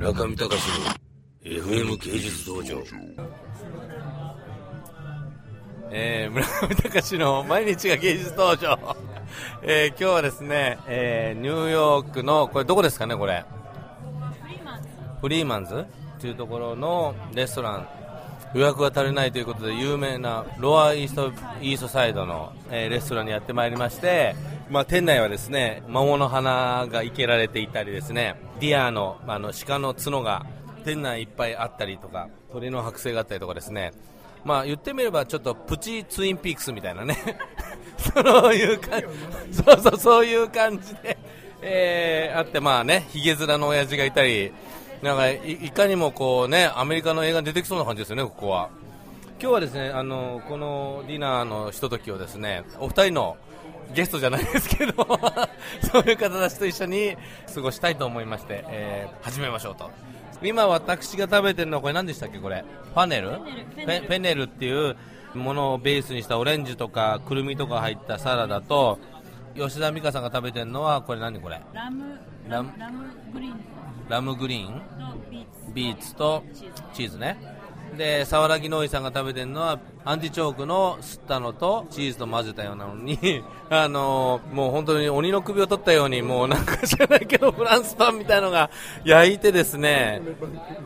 村上隆の FM 芸術道場。えー、村上隆の毎日が芸術道場、えー、今日はですね、えー、ニューヨークのこれどこですかねこれ？ Freemans。というところのレストラン。予約が取れないということで有名な Lower East East Side の、えー、レストランにやってまいりまして、まあ、店内はですね桃の花が生けられていたりですね deer のあの鹿の角が店内いっぱいあったりとか鳥の剥製があったりとかですね。まあ言ってみればちょっとプチツインピークスみたいなね。そういう感じ。そうそうそういう感じで、えー、あってまあねひげ面の親父がいたりなんかいかにもこうねアメリカの映画に出てきそうな感じですよねここは。今日はですねあのこのディナーのひとときをですねお二人のゲストじゃないですけど そういう方たちと一緒に過ごしたいと思いまして、えー、始めましょうと。今私が食べてるのはこれ何でしたっけこれ？パネル？ペネルっていうものをベースにしたオレンジとかくるみとか入ったサラダと吉田美香さんが食べてるのはこれ何これ？ラムラムグリーン。ラムグリーン？ビーツ。とチーズねで沢良木のいさんが食べてるのはアンティチョークの吸ったのとチーズと混ぜたようなのに あのー、もう本当に鬼の首を取ったようにもうなんか知らないけどフランスパンみたいのが焼いてですね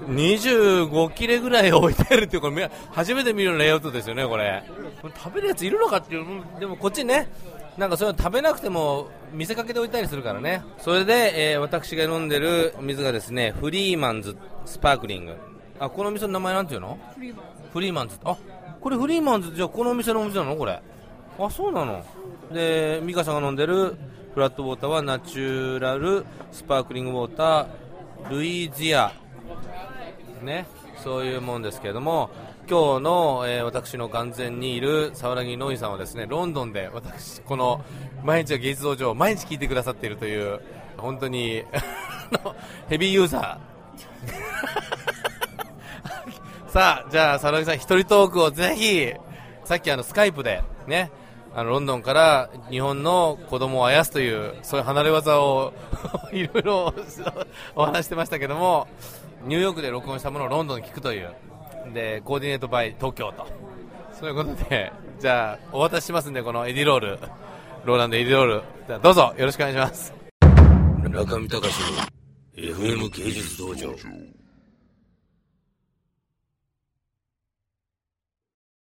25切れぐらい置いてあるっていうこれ初めて見るレイアウトですよねこれ。食べるやついるのかっていうでもこっちねなんかそういうの食べなくても見せかけておいたりするからね。それで、えー、私が飲んでる水がですねフリーマンズスパークリング。あこの店の名前なんていうの？フリーマンズ。あこれフリーマンズ。じゃあこのお店のお店なの？これ。あそうなの？で美香さんが飲んでるフラットウォーターはナチュラルスパークリングウォータールイジア。ね。そういうもんですけれども今日の、えー、私の完全にいる沢良ノイさんはですねロンドンで私この毎日は芸術道場毎日聞いてくださっているという本当に ヘビーユーザーさあじゃあ沢良さん一人トークをぜひさっきあのスカイプでねあのロンドンから日本の子供をあやすというそういう離れ技を いろいろ お話してましたけどもニューヨークで録音したものをロンドンに聞くというでコーディネートバイ東京と。そういうことでじゃあお渡ししますんでこのエディロール。ローランドエディロール。じゃどうぞよろしくお願いします。中見隆の FM 芸術道場。